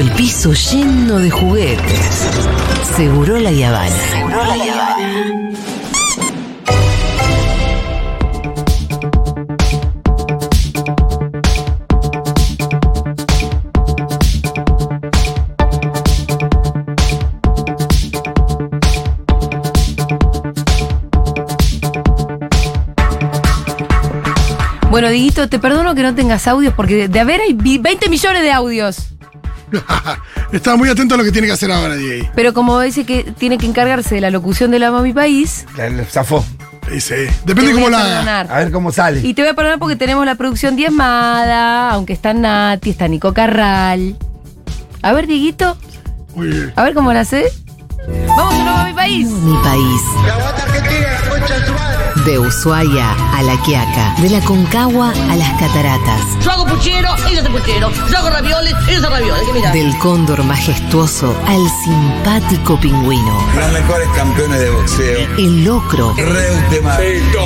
el piso lleno de juguetes. Seguro la Yavana. Seguro la Yavana. Bueno, Diguito, te perdono que no tengas audios porque de haber hay vi- 20 millones de audios. Estaba muy atento a lo que tiene que hacer ahora, Diego. Pero como dice que tiene que encargarse de la locución de la Mami País, La- la Zafó. Dice, depende cómo la haga. A ver cómo sale. Y te voy a perdonar porque tenemos la producción diezmada, aunque está Nati, está Nico Carral. A ver, Dieguito, Muy bien. a ver cómo la hace. Vamos a Mami País. Mi país. De Ushuaia a La Quiaca. De la Concagua a las Cataratas. Yo hago puchero, ella hace puchero. Yo hago ravioles, ella hace ravioles. Mira. Del cóndor majestuoso al simpático pingüino. Los mejores campeones de boxeo. El locro. Reutemann,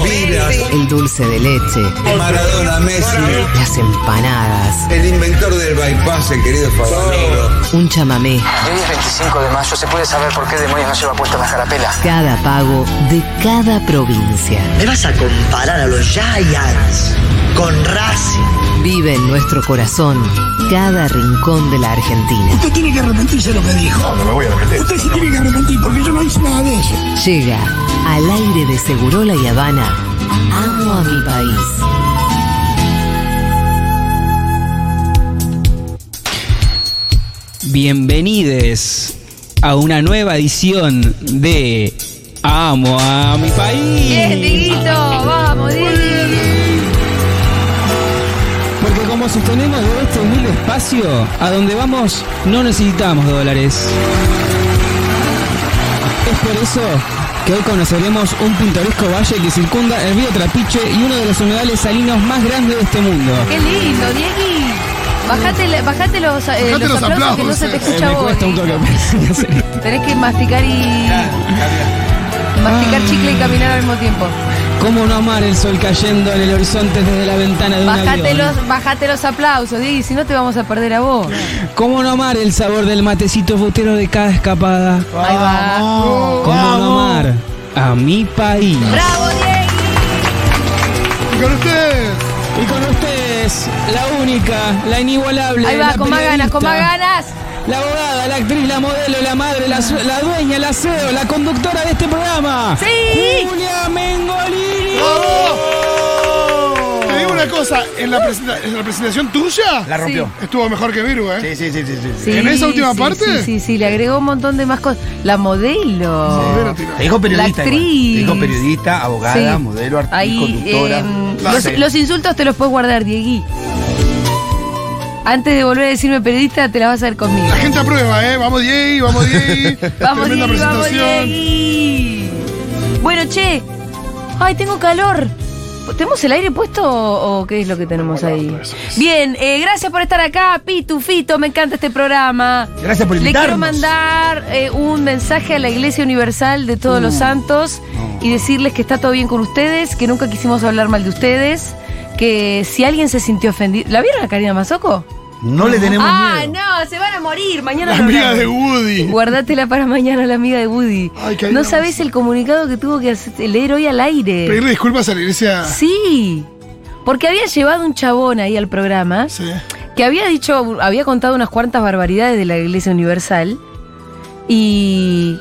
Vilas, El dulce de leche. Maradona, Messi. Las empanadas. El inventor del bypass, el querido Favaloro. Un chamamé. Hoy es 25 de mayo, ¿se puede saber por qué demonios no lleva puesta la carapela? Cada pago de cada provincia. Me vas a comparar a los Giants con Racing. Vive en nuestro corazón cada rincón de la Argentina. Usted tiene que arrepentirse de lo que dijo. No, no me voy a arrepentir. Usted se tiene que arrepentir porque yo no hice nada de eso. Llega al aire de Segurola y Habana. Amo a mi país. Bienvenides a una nueva edición de Amo a mi país. Bien, Dieguito, vamos, Dieguito. Porque como sostenemos de este humilde espacio, a donde vamos no necesitamos dólares. Es por eso que hoy conoceremos un pintoresco valle que circunda el río Trapiche y uno de los humedales salinos más grandes de este mundo. Qué lindo, Diegui. Bajate, le- bajate los, eh, Bajate los aplausos que no se te eh. escucha me vos. un. Tenés que masticar y. Masticar chicle y caminar al mismo tiempo. ¿Cómo no amar el sol cayendo en el horizonte desde la ventana de un Bajate avión? los, bajate los aplausos, Diegui, si no te vamos a perder a vos. ¿Cómo no amar el sabor del matecito botero de cada escapada? Ahí va. ¿Cómo no amar a mi país? ¡Bravo, Diegui! Y con ustedes, Y con ustedes, la única, la inigualable. Ahí va, la con más ganas, con más ganas. La abogada, la actriz, la modelo, la madre, la, dueña, la CEO, la conductora de este programa. ¡Sí! Julia Mengolini. te digo una cosa, en la, presenta- en la presentación tuya La rompió. estuvo mejor que Viru, ¿eh? Sí, sí, sí, sí. sí. Sí, ¿En esa última sí, parte? Sí, sí, sí, le agregó un montón de más cosas. La modelo. Te dijo periodista. La actriz. Te dijo periodista, abogada, Sí. modelo, actriz, Ahí, conductora. La los, insultos te los puedes guardar, Diegui. Antes de volver a decirme periodista, te la vas a ver conmigo. La gente aprueba, ¿eh? Vamos, Diego, vamos, Diego. Vamos, Diegui, vamos. Diegui. Bueno, che. Ay, tengo calor. ¿Tenemos el aire puesto o, o qué es lo que tenemos ahí? Bien, eh, gracias por estar acá, Pitu, Fito, me encanta este programa. Gracias por Le quiero invitarnos. mandar eh, un mensaje a la Iglesia Universal de Todos los Santos y decirles que está todo bien con ustedes, que nunca quisimos hablar mal de ustedes, que si alguien se sintió ofendido... ¿La vieron a Karina Mazoco? No le tenemos ah, miedo. no, se van a morir. Mañana La amiga hablamos. de Woody. Guardátela para mañana, la amiga de Woody. Ay, no sabés el comunicado que tuvo que hacer- leer hoy al aire. Pedirle disculpas a la iglesia. Sí, porque había llevado un chabón ahí al programa Sí. que había dicho, había contado unas cuantas barbaridades de la Iglesia Universal y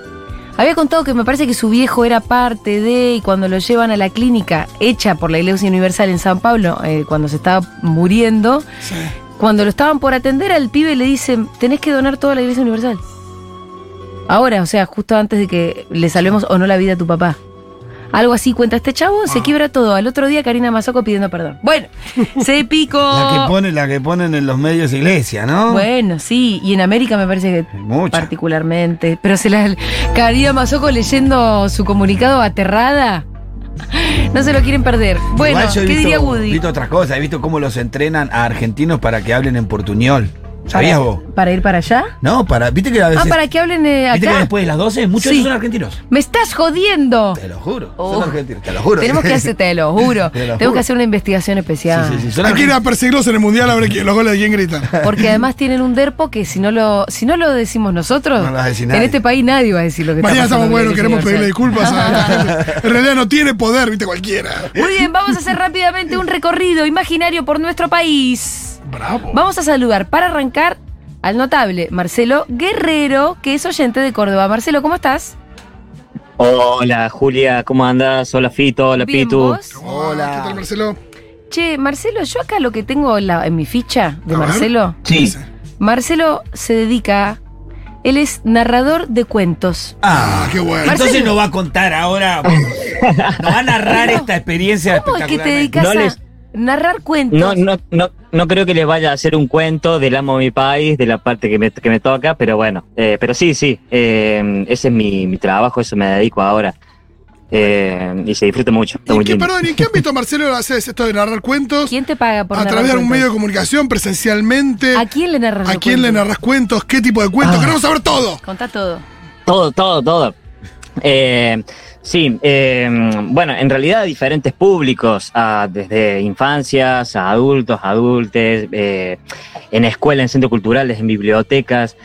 había contado que me parece que su viejo era parte de y cuando lo llevan a la clínica hecha por la Iglesia Universal en San Pablo, eh, cuando se estaba muriendo, Sí. Cuando lo estaban por atender al pibe le dicen, tenés que donar toda la Iglesia Universal. Ahora, o sea, justo antes de que le salvemos o no la vida a tu papá. Algo así cuenta este chavo, se quiebra todo. Al otro día Karina Mazoco pidiendo perdón. Bueno, se picó. La que, pone, la que ponen en los medios iglesia, ¿no? Bueno, sí, y en América me parece que Mucha. particularmente. Pero se la. Karina Mazoco leyendo su comunicado aterrada. No se lo quieren perder. Bueno, Igual yo he ¿qué visto, diría Woody? visto otras cosas, he visto cómo los entrenan a argentinos para que hablen en portuñol. ¿Sabías para, vos? ¿Para ir para allá? No, para. ¿Viste que a veces. Ah, para que hablen eh, ¿Viste que acá. después de las 12 muchos Sí. son argentinos? ¡Me estás jodiendo! Te lo juro. Oh. Son argentinos, te lo juro. Tenemos que hacer, te lo juro. Te lo Tenemos juro. que hacer una investigación especial. Sí, sí, sí, Hay que ir argentinos. a perseguirlos en el mundial a ver quién- los goles de quién gritan. Porque además tienen un derpo que si no lo, si no lo decimos nosotros, No lo va a decir en este país nadie va a decir lo que Mañana está estamos buenos, queremos pedirle disculpas a gente. En realidad no tiene poder, viste, cualquiera. Muy bien, vamos a hacer rápidamente un recorrido imaginario por nuestro país. Bravo. Vamos a saludar para arrancar al notable Marcelo Guerrero, que es oyente de Córdoba. Marcelo, ¿cómo estás? Hola Julia, ¿cómo andas? Hola Fito, hola Bien, Pitu. ¿vos? Hola. ¿Qué tal, Marcelo? Che, Marcelo, yo acá lo que tengo en, la- en mi ficha de A. Marcelo, Sí. Marcelo se dedica, él es narrador de cuentos. Ah, qué bueno. Marcelo. Entonces nos va a contar ahora. Nos va a narrar esta experiencia ¿Cómo es que te dedicas No a les- narrar cuentos? No, no, no, no creo que les vaya a hacer un cuento del amo de mi país, de la parte que me, que me toca, pero bueno, eh, pero sí, sí, eh, ese es mi, mi trabajo, eso me dedico ahora. Eh, y se disfruta mucho, ¿Y muy qué, perdón, ¿y en qué ámbito, Marcelo, haces esto de narrar cuentos? ¿Quién te paga por ¿A narrar través de algún cuentos? medio de comunicación, presencialmente? ¿A quién le narras ¿A los quién le cuentos? narras cuentos? ¿Qué tipo de cuentos? Ah. Queremos saber todo. Contá todo. Todo, todo, todo. Eh, sí, eh, bueno, en realidad diferentes públicos, desde infancias a adultos, adultes, eh, en escuelas, en centros culturales, en bibliotecas,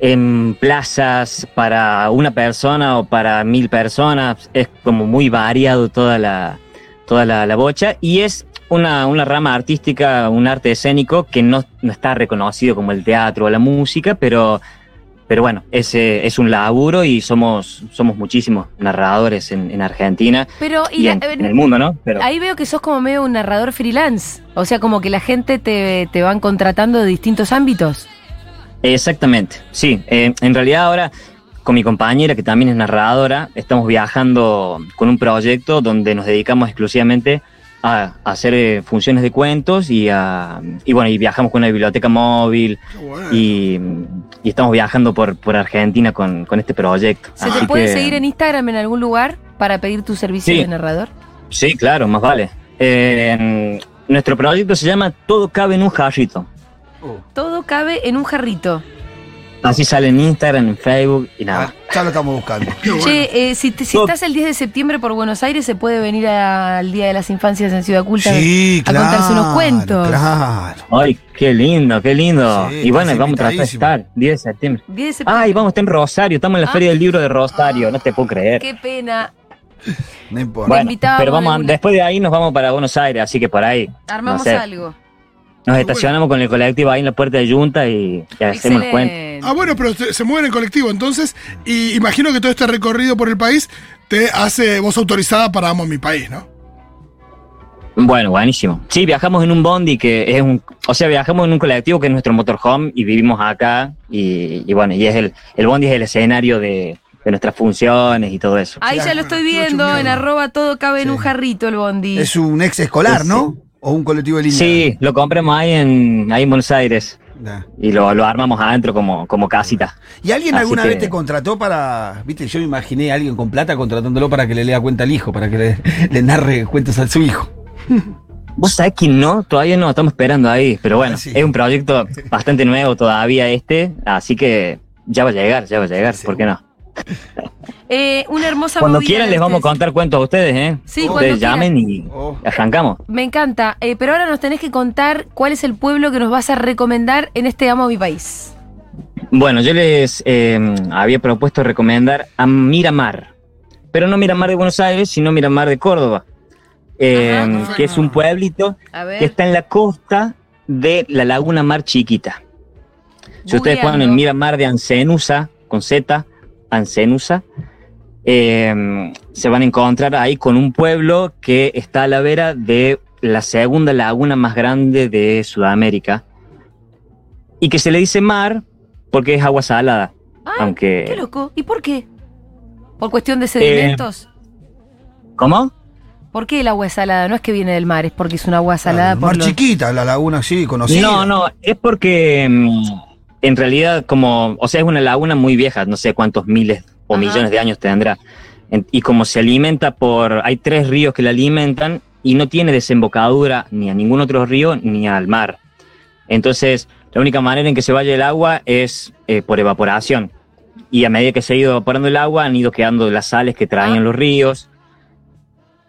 en plazas para una persona o para mil personas. Es como muy variado toda la, toda la, la bocha y es una, una rama artística, un arte escénico que no, no está reconocido como el teatro o la música, pero pero bueno, es, eh, es un laburo y somos, somos muchísimos narradores en, en Argentina Pero, y y, la- en, eh, en el mundo, ¿no? Pero ahí veo que sos como medio un narrador freelance. O sea, como que la gente te, te van contratando de distintos ámbitos. exactamente, sí. eh, en realidad ahora con mi compañera, que también es narradora, estamos viajando con un proyecto donde nos dedicamos exclusivamente a, a hacer eh, funciones de cuentos y, a, y bueno, y viajamos con una biblioteca móvil bueno. y, y estamos viajando por, por Argentina con, con este proyecto. ¿Se te puede que- seguir en Instagram en algún lugar para pedir tu servicio Sí. de narrador? Sí, claro, más vale. Eh, nuestro proyecto se llama Todo cabe en un jarrito. Todo cabe en un jarrito. Así sale en Instagram, en Facebook y nada. Ah, ya lo estamos buscando. Bueno. Che, eh, si, te- si Todo- estás el 10 de septiembre por Buenos Aires, se puede venir al Día de las Infancias en Ciudad Culta Sí, a claro. contarse unos cuentos. Claro. Ay, qué lindo, qué lindo. Sí, y bueno, vamos a tratar de estar, 10 de septiembre. 10 de septiembre. Ay, vamos a estar en Rosario, estamos en la Ah. Feria del Libro de Rosario, no te puedo creer. Qué pena. No importa. Bueno, pero vamos a- después de ahí nos vamos para Buenos Aires, así que por ahí Armamos No sé. algo. nos estacionamos con el colectivo ahí en la puerta de Junta y, y hacemos los cuentos. Ah, bueno, pero se, se mueven en colectivo, entonces. Y imagino que todo este recorrido por el país te hace voz autorizada para Amo mi país, ¿no? Bueno, buenísimo. Sí, viajamos en un bondi que es un, o sea, viajamos en un colectivo que es nuestro motorhome y vivimos acá y, y bueno, y es el, el bondi es el escenario de, de nuestras funciones y todo eso. Ahí ya lo estoy viendo, en arroba todo cabe en un jarrito el bondi. Es un ex escolar, Sí, ¿no? O un colectivo de línea. Sí, lo compramos ahí en, ahí en Buenos Aires Y lo, lo armamos adentro como, como casita. ¿Y alguien Así alguna que- vez te contrató para.? Viste, yo me imaginé a alguien con plata contratándolo para que le lea cuenta al hijo, para que le, le narre cuentos a su hijo. Vos sabés que no, todavía no, estamos esperando ahí, pero bueno, Ah, sí. es un proyecto bastante nuevo todavía este, así que ya va a llegar, ya va a llegar, ¿por qué no? Eh, una hermosa Cuando quieran les vamos a ustedes. contar cuentos a ustedes, ¿eh? Sí, ustedes llamen y Oh. arrancamos. Me encanta. Eh, pero ahora nos tenés que contar cuál es el pueblo que nos vas a recomendar en este Amo mi país. Bueno, yo les eh, había propuesto recomendar a Miramar, pero no Miramar de Buenos Aires, sino Miramar de Córdoba, eh, Ajá, que es un pueblito A que está en la costa de la Laguna Mar Chiquita. Si ustedes Googleando. ponen Miramar de Ancenusa, con Z, Ancenusa, eh, se van a encontrar ahí con un pueblo que está a la vera de la segunda laguna más grande de Sudamérica y que se le dice mar porque es agua salada. Ah, aunque- Qué loco. ¿Y por qué? ¿Por cuestión de sedimentos? ¿Cómo? ¿Por qué el agua es salada? No es que viene del mar, es porque es un agua salada Ah, por Mar los- chiquita, la laguna sí, conocida. No, no, es porque mm, en realidad como, o sea, es una laguna muy vieja, no sé cuántos miles o Ajá. millones de años tendrá. En- y como se alimenta por, hay tres ríos que la alimentan y no tiene desembocadura ni a ningún otro río ni al mar. Entonces, la única manera en que se vaya el agua es eh, por evaporación. Y a medida que se ha ido evaporando el agua, han ido quedando las sales que traían los ríos.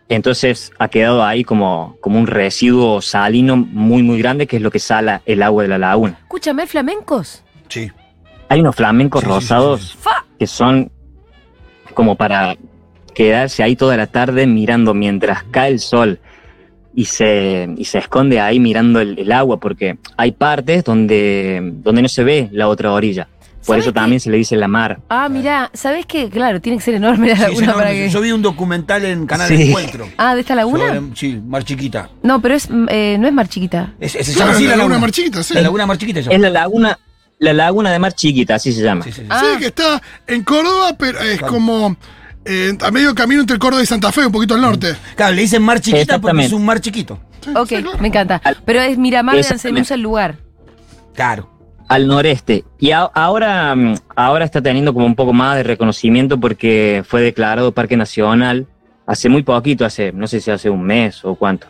Entonces ha quedado ahí como, como un residuo salino muy, muy grande, que es lo que sala el agua de la laguna. Escúchame, ¿hay flamencos? Sí. Hay unos flamencos Sí, sí, sí, rosados que son como para quedarse ahí toda la tarde mirando mientras cae el sol y se, y se esconde ahí mirando el, el agua, porque hay partes donde, donde no se ve la otra orilla. Por ¿Sabes eso qué? también se le dice la mar. Ah, mira, ¿sabes qué? Claro, tiene que ser enorme la laguna sí, para que. Yo vi un documental en Canal Sí. Encuentro. Ah, ¿de esta laguna? Sobre- sí, Mar Chiquita. No, pero es, eh, no es mar chiquita. Es- es- se Claro, llama así la la laguna. Mar Chiquita, sí. La laguna Mar Chiquita. Es la laguna, la laguna de mar chiquita, así se llama. Sí, sí, sí. Ah. Sí, que está en Córdoba, pero es Claro. como eh, a medio camino entre Córdoba y Santa Fe, un poquito al norte. Claro, le dicen Mar Chiquita porque es un mar chiquito. Ok, me encanta. Pero es Miramar. Ancelusa el lugar. Claro. al noreste. Y a- ahora, mm, ahora está teniendo como un poco más de reconocimiento porque fue declarado Parque Nacional hace muy poquito, hace, no sé si hace un mes o cuánto.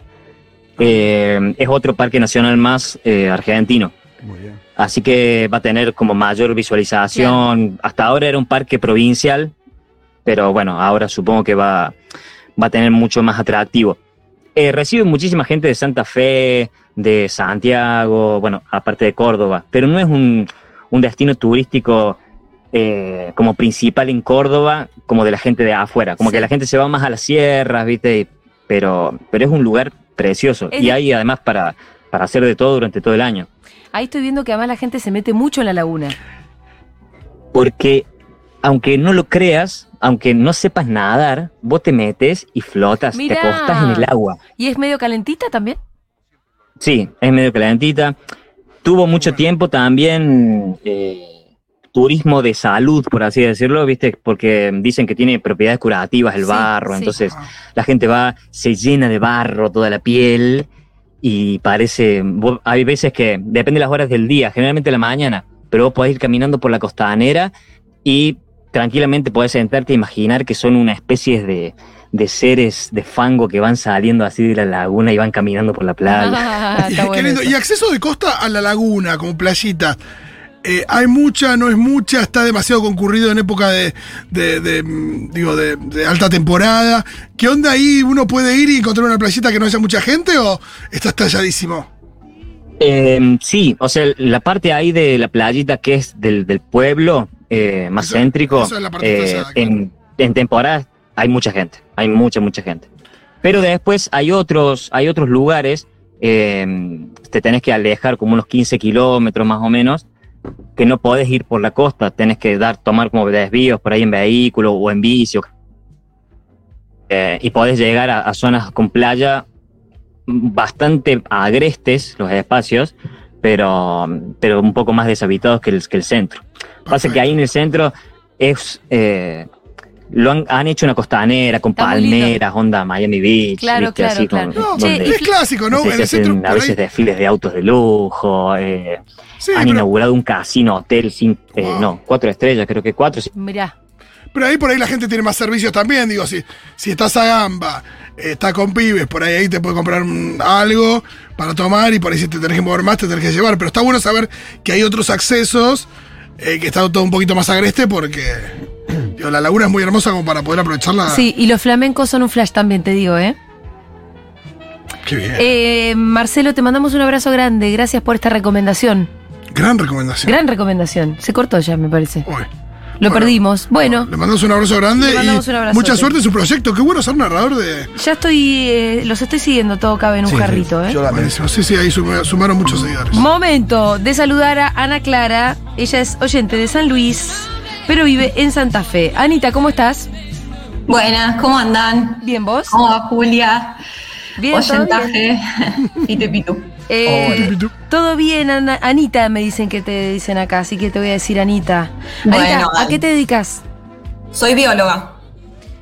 Eh, es otro parque nacional más eh, argentino. Muy bien. Así que va a tener como mayor visualización. Hasta ahora era un parque provincial, pero bueno, ahora supongo que va, va a tener mucho más atractivo. Eh, recibe muchísima gente de Santa Fe, de Santiago, bueno, aparte de Córdoba, pero no es un, un destino turístico eh, como principal en Córdoba, como de la gente de afuera. Como Sí. que la gente se va más a las sierras, ¿viste? Pero, pero es un lugar precioso. Es y hay además para, para hacer de todo durante todo el año. Ahí estoy viendo que además la gente se mete mucho en la laguna. Porque aunque no lo creas, aunque no sepas nadar, vos te metes y flotas, Mirá. te acostás en el agua. ¿Y es medio calentita también? Sí, es medio calentita. Tuvo mucho tiempo también eh, turismo de salud, por así decirlo, ¿viste? Porque dicen que tiene propiedades curativas el Sí, barro, sí. entonces la gente va, se llena de barro toda la piel y parece, vos- hay veces que, depende de las horas del día, generalmente la mañana, pero vos podés ir caminando por la costanera y tranquilamente podés sentarte e imaginar que son una especie de, de seres de fango que van saliendo así de la laguna y van caminando por la playa. Ah, está Qué bueno lindo. eso. Y acceso de costa a la laguna, como playita. Eh, hay mucha, no es mucha, está demasiado concurrido en época de, de- de, mm, digo, de, de alta temporada. ¿Qué onda ahí? ¿Uno puede ir y encontrar una playita que no haya mucha gente o está estalladísimo? Eh, sí, o sea, la parte ahí de la playita que es del, del pueblo eh, más Eso- céntrico, eso es la parte eh, claro. en, en temporada hay mucha gente, hay mucha, mucha gente. Pero después hay otros, hay otros lugares, eh, te tenés que alejar como unos 15 kilómetros más o menos, que no podés ir por la costa, tenés que dar, tomar como desvíos por ahí en vehículo o en bici. eh, y podés llegar a, a zonas con playa bastante agrestes los espacios, pero, pero un poco más deshabitados que el, que el centro. Pasa que ahí en el centro es eh, lo han, han hecho una costanera con Está palmeras, onda Miami Beach, Claro, ¿viste? claro, Así claro. con- No, donde es clásico, ¿no? no sé, en se el centro hacen a veces desfiles de autos de lujo, eh, Sí, han pero, inaugurado un casino, hotel, sin, eh, Wow. no, cuatro estrellas, creo que cuatro. Mirá. pero ahí por ahí la gente tiene más servicios también. Digo, si, si estás a gamba, eh, está con pibes, por ahí, ahí te puede comprar algo para tomar y por ahí si te tenés que mover más, te tenés que llevar. Pero está bueno saber que hay otros accesos, eh, que está todo un poquito más agreste porque la laguna es muy hermosa como para poder aprovecharla. Sí, y los flamencos son un flash también, te digo, ¿eh? Qué bien. Eh, Marcelo, te mandamos un abrazo grande. Gracias por esta recomendación. Gran recomendación. Gran recomendación. Se cortó ya, me parece. Uy. Lo Bueno, perdimos. Bueno, Le mandamos un abrazo grande Le mandamos y un abrazote. mucha suerte en su proyecto. Qué bueno ser narrador de. ya estoy. eh, los estoy siguiendo, todo cabe en un Sí, sí, carrito, ¿eh? yo la- Buenísimo. Sí, sí, ahí sum- sumaron muchos seguidores. Momento de saludar a Ana Clara. Ella es oyente de San Luis, pero vive en Santa Fe. Anita, ¿cómo estás? Buenas, ¿cómo andan? Bien, ¿vos? ¿Cómo va Julia? Bien, ¿todo bien? Oyentaje. pitu. Eh, pitu. todo bien, Ana- Anita, me dicen que te dicen acá, así que te voy a decir Anita. Bueno, Anita, ¿a qué te dedicas? Soy bióloga.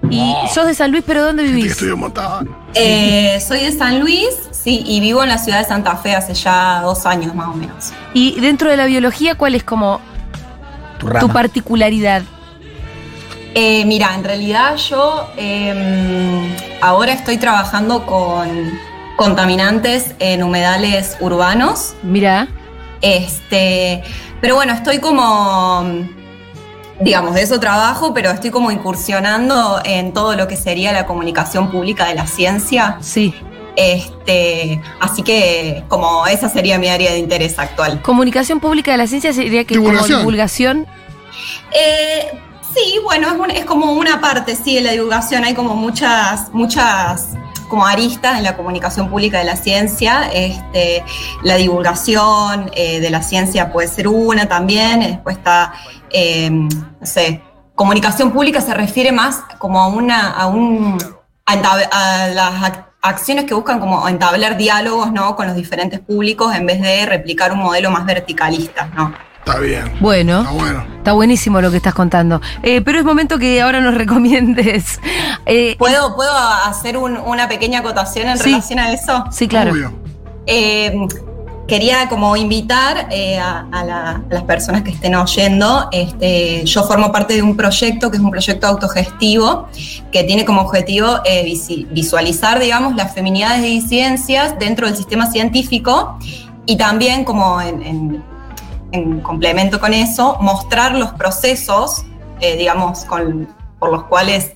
Y sos de San Luis, pero ¿dónde vivís? montón. Eh, soy de San Luis, sí, y vivo en la ciudad de Santa Fe hace ya dos años más o menos. Y dentro de la biología, ¿cuál es como Tu particularidad? Eh, mira, en realidad yo eh, ahora estoy trabajando con contaminantes en humedales urbanos. Mira, Este, pero bueno, estoy como, digamos, de eso trabajo, pero estoy como incursionando en todo lo que sería la comunicación pública de la ciencia. Sí. Este, así que como esa sería mi área de interés actual. Comunicación pública de la ciencia sería que como Divulgación. divulgación. Eh, sí, bueno, es, un- es como una parte, sí, de la divulgación. Hay como muchas, muchas como aristas en la comunicación pública de la ciencia. Este, la divulgación eh, de la ciencia puede ser una también. Después está, eh, no sé, comunicación pública se refiere más como a una, a un, a, las ac- acciones que buscan como entablar diálogos, ¿no? Con los diferentes públicos en vez de replicar un modelo más verticalista, ¿no? Está bien. Bueno, Está bueno. está buenísimo lo que estás contando. Eh, pero es momento que ahora nos recomiendes. Eh, ¿Puedo, ¿puedo hacer un- una pequeña acotación en Sí. relación a eso? sí, claro. Obvio. Eh, quería como invitar eh, a, a la- a las personas que estén oyendo. Este, yo formo parte de un proyecto que es un proyecto autogestivo que tiene como objetivo eh, visualizar, digamos, las feminidades y disidencias dentro del sistema científico y también como en, en- en complemento con eso, mostrar los procesos, eh, digamos, por los cuales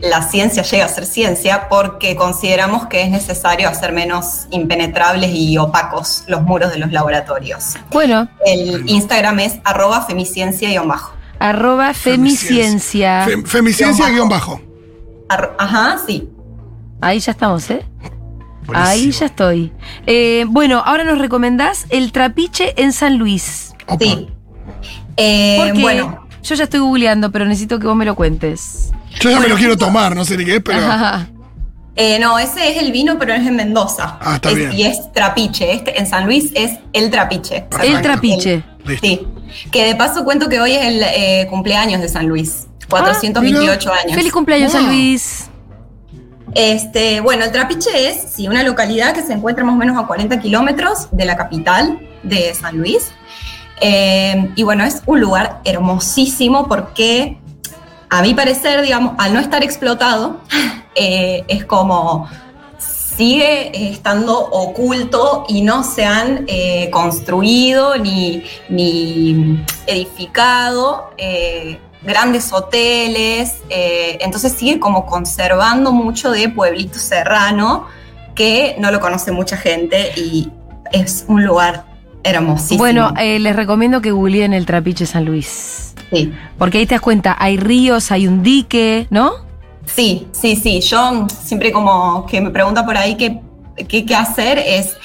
la ciencia llega a ser ciencia porque consideramos que es necesario hacer menos impenetrables y opacos los muros de los laboratorios. Bueno, El Instagram es arroba femiciencia-bajo. arroba femiciencia. Fem- Femiciencia guion bajo. Ar- Ajá, sí. Ahí ya estamos, ¿eh? Buenísimo. Ahí ya estoy. Eh, bueno, ahora nos recomendás el trapiche en San Luis. Opa. Sí. Eh, Porque bueno, yo ya estoy googleando, pero necesito que vos me lo cuentes. Yo ya me lo quiero tomar, no sé ni qué es, pero. Ajá. eh, no, ese es el vino, pero es en Mendoza. Ah, está Es- bien. Y es trapiche. Este, en San Luis es el trapiche. Perfecto. El trapiche. Sí. Que de paso cuento que hoy es el eh, cumpleaños de San Luis. 428 años. Feliz cumpleaños, San Wow. Luis. Este, bueno, el Trapiche es sí, una localidad que se encuentra más o menos a 40 kilómetros de la capital de San Luis. Eh, y bueno, es un lugar hermosísimo porque, a mi parecer, digamos, al no estar explotado, eh, es como sigue estando oculto y no se han eh, construido ni, ni edificado eh, grandes hoteles, entonces sigue como conservando mucho de pueblito serrano que no lo conoce mucha gente y es un lugar hermosísimo. Bueno, les recomiendo que googleen el trapiche San Luis. Sí. Porque ahí te das cuenta, hay ríos, hay un dique, ¿no? Sí, sí, sí. Yo siempre como que me pregunta por ahí qué, qué, qué hacer es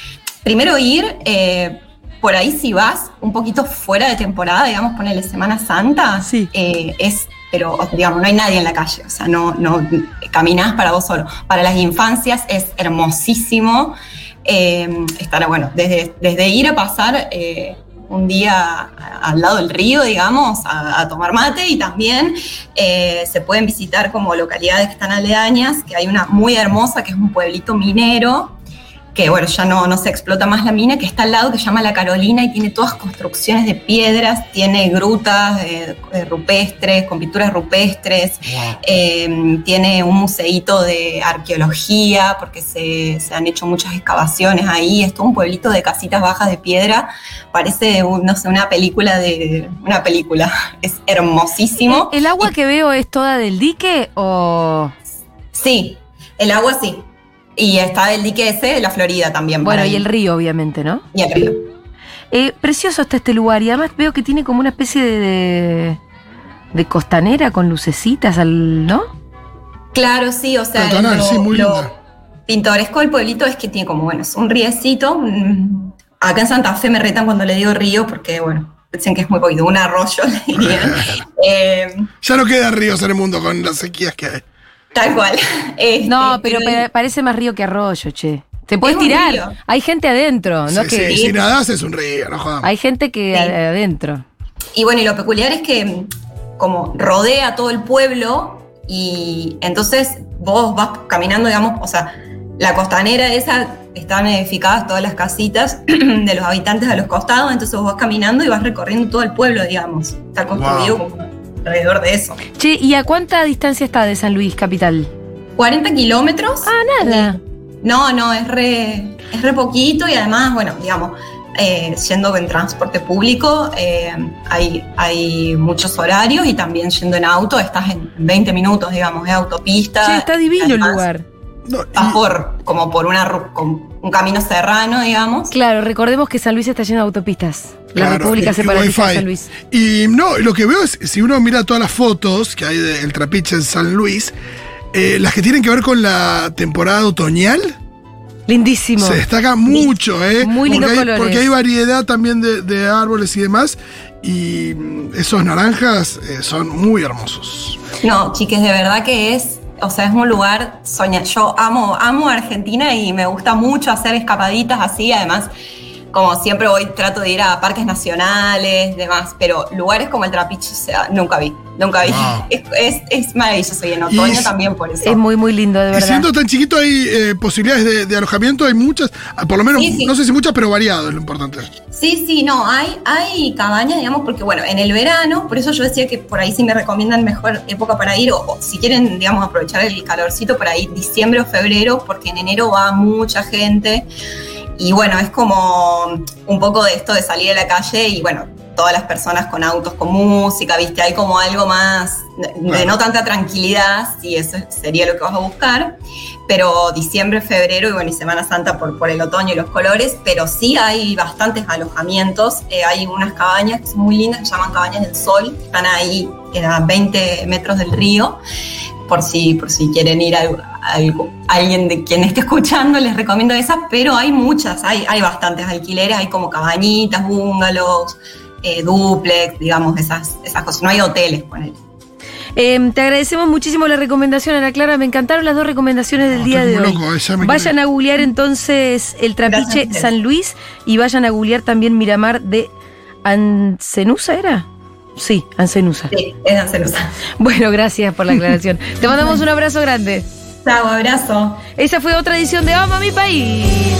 primero ir, eh, por ahí si vas un poquito fuera de temporada, digamos, ponele Semana Santa, Sí. eh, es, pero digamos, no hay nadie en la calle, o sea, no, no caminás para vos solo. Para las infancias es hermosísimo. eh, estar, bueno, desde, desde ir a pasar eh, un día al lado del río, digamos, a, a tomar mate y también eh, se pueden visitar como localidades que están aledañas, que hay una muy hermosa que es un pueblito minero, que bueno, ya no, no se explota más la mina, que está al lado, que se llama La Carolina y tiene todas construcciones de piedras, tiene grutas eh, eh, rupestres, con pinturas rupestres, eh, tiene un museíto de arqueología, porque se, se han hecho muchas excavaciones ahí, es todo un pueblito de casitas bajas de piedra, parece, un- no sé, una película de... una película, es hermosísimo. ¿El agua que veo es toda del dique o...? Sí, el agua sí. Y está el dique ese de la Florida también. Bueno, y el río, obviamente, ¿no? Y el río. Eh, precioso está este lugar y además veo que tiene como una especie de, de, de costanera con lucecitas, al, ¿no? Claro, sí, o sea, lo, sí, muy lo pintoresco del pueblito es que tiene como, bueno, es un riecito. mm, Acá en Santa Fe me retan cuando le digo río porque, bueno, dicen que es muy poquito, un arroyo, le dirían. Eh, Ya no quedan ríos en el mundo con las sequías que hay. Tal cual. Este, No, pero pero- pa- parece más río que arroyo, che. Te puedes tirar. río. Hay gente adentro, ¿no? Sí, que, sí, si nadás es un río, no jodamos. Hay gente que Sí. adentro. Y bueno, y lo peculiar es que como rodea todo el pueblo y entonces vos vas caminando, digamos, o sea, la costanera esa están edificadas todas las casitas de los habitantes a los costados, entonces vos vas caminando y vas recorriendo todo el pueblo, digamos. Está construido Wow. como alrededor de eso. Che, ¿y a cuánta distancia está de San Luis, capital? 40 kilómetros. Ah, nada. No, no, es re, es re poquito y además, bueno, digamos, eh, yendo en transporte público, eh, hay, hay muchos horarios y también yendo en auto, estás en 20 minutos, digamos, de autopista. Sí, está divino el lugar. Vas por, como por una, un camino serrano, digamos. Claro, recordemos que San Luis está lleno de autopistas. La Claro, República Separatista de Wi-Fi. San Luis. Y no, lo que veo es, si uno mira todas las fotos que hay del trapiche en San Luis, eh, las que tienen que ver con la temporada otoñal, Lindísimo. se destaca mucho, ¿eh? Muy lindos porque hay, colores. porque hay variedad también de, de árboles y demás, y esos naranjas eh, son muy hermosos. No, chiques, de verdad que es, o sea, es un lugar soña. Yo amo, amo Argentina y me gusta mucho hacer escapaditas así. Además, como siempre voy, trato de ir a parques nacionales, demás, pero lugares como el Trapiche, o sea, nunca vi, nunca vi. Wow. Es, es, es maravilloso y en otoño Y- también por eso. Es muy, muy lindo, de Y verdad. siendo tan chiquito hay eh, posibilidades de, de alojamiento, hay muchas, ah, por lo menos, Sí, sí. no sé si muchas, pero variado es lo importante. Sí, sí, no, hay, hay cabañas, digamos, porque bueno, en el verano, por eso yo decía que por ahí sí me recomiendan mejor época para ir, o, o si quieren, digamos, aprovechar el calorcito por ahí, diciembre o febrero, porque en enero va mucha gente. Y bueno, es como un poco de esto de salir a la calle y bueno, todas las personas con autos, con música, viste, hay como algo más de, de no tanta tranquilidad, si eso sería lo que vas a buscar. Pero diciembre, febrero y bueno, y Semana Santa por, por el otoño y los colores, pero sí hay bastantes alojamientos. Eh, hay unas cabañas que son muy lindas, que se llaman Cabañas del Sol, están ahí a 20 metros del río por si, por si quieren ir a, alguien de quien esté escuchando, les recomiendo esas, pero hay muchas, hay, hay bastantes alquileres, hay como cabañitas, bungalows, eh, duplex, digamos, esas, esas cosas. No hay hoteles con él. Eh, te agradecemos muchísimo la recomendación, Ana Clara. Me encantaron las dos recomendaciones del No, día de hoy. loco, eh, vayan a googlear entonces el trapiche. San Luis y vayan a googlear también Miramar de Ancenusa, ¿era? Sí, Ancenusa. Sí, es Ancelusa. Bueno, gracias por la aclaración. Te mandamos un abrazo grande. Chao, abrazo. Esa fue otra edición de Vamos a mi país.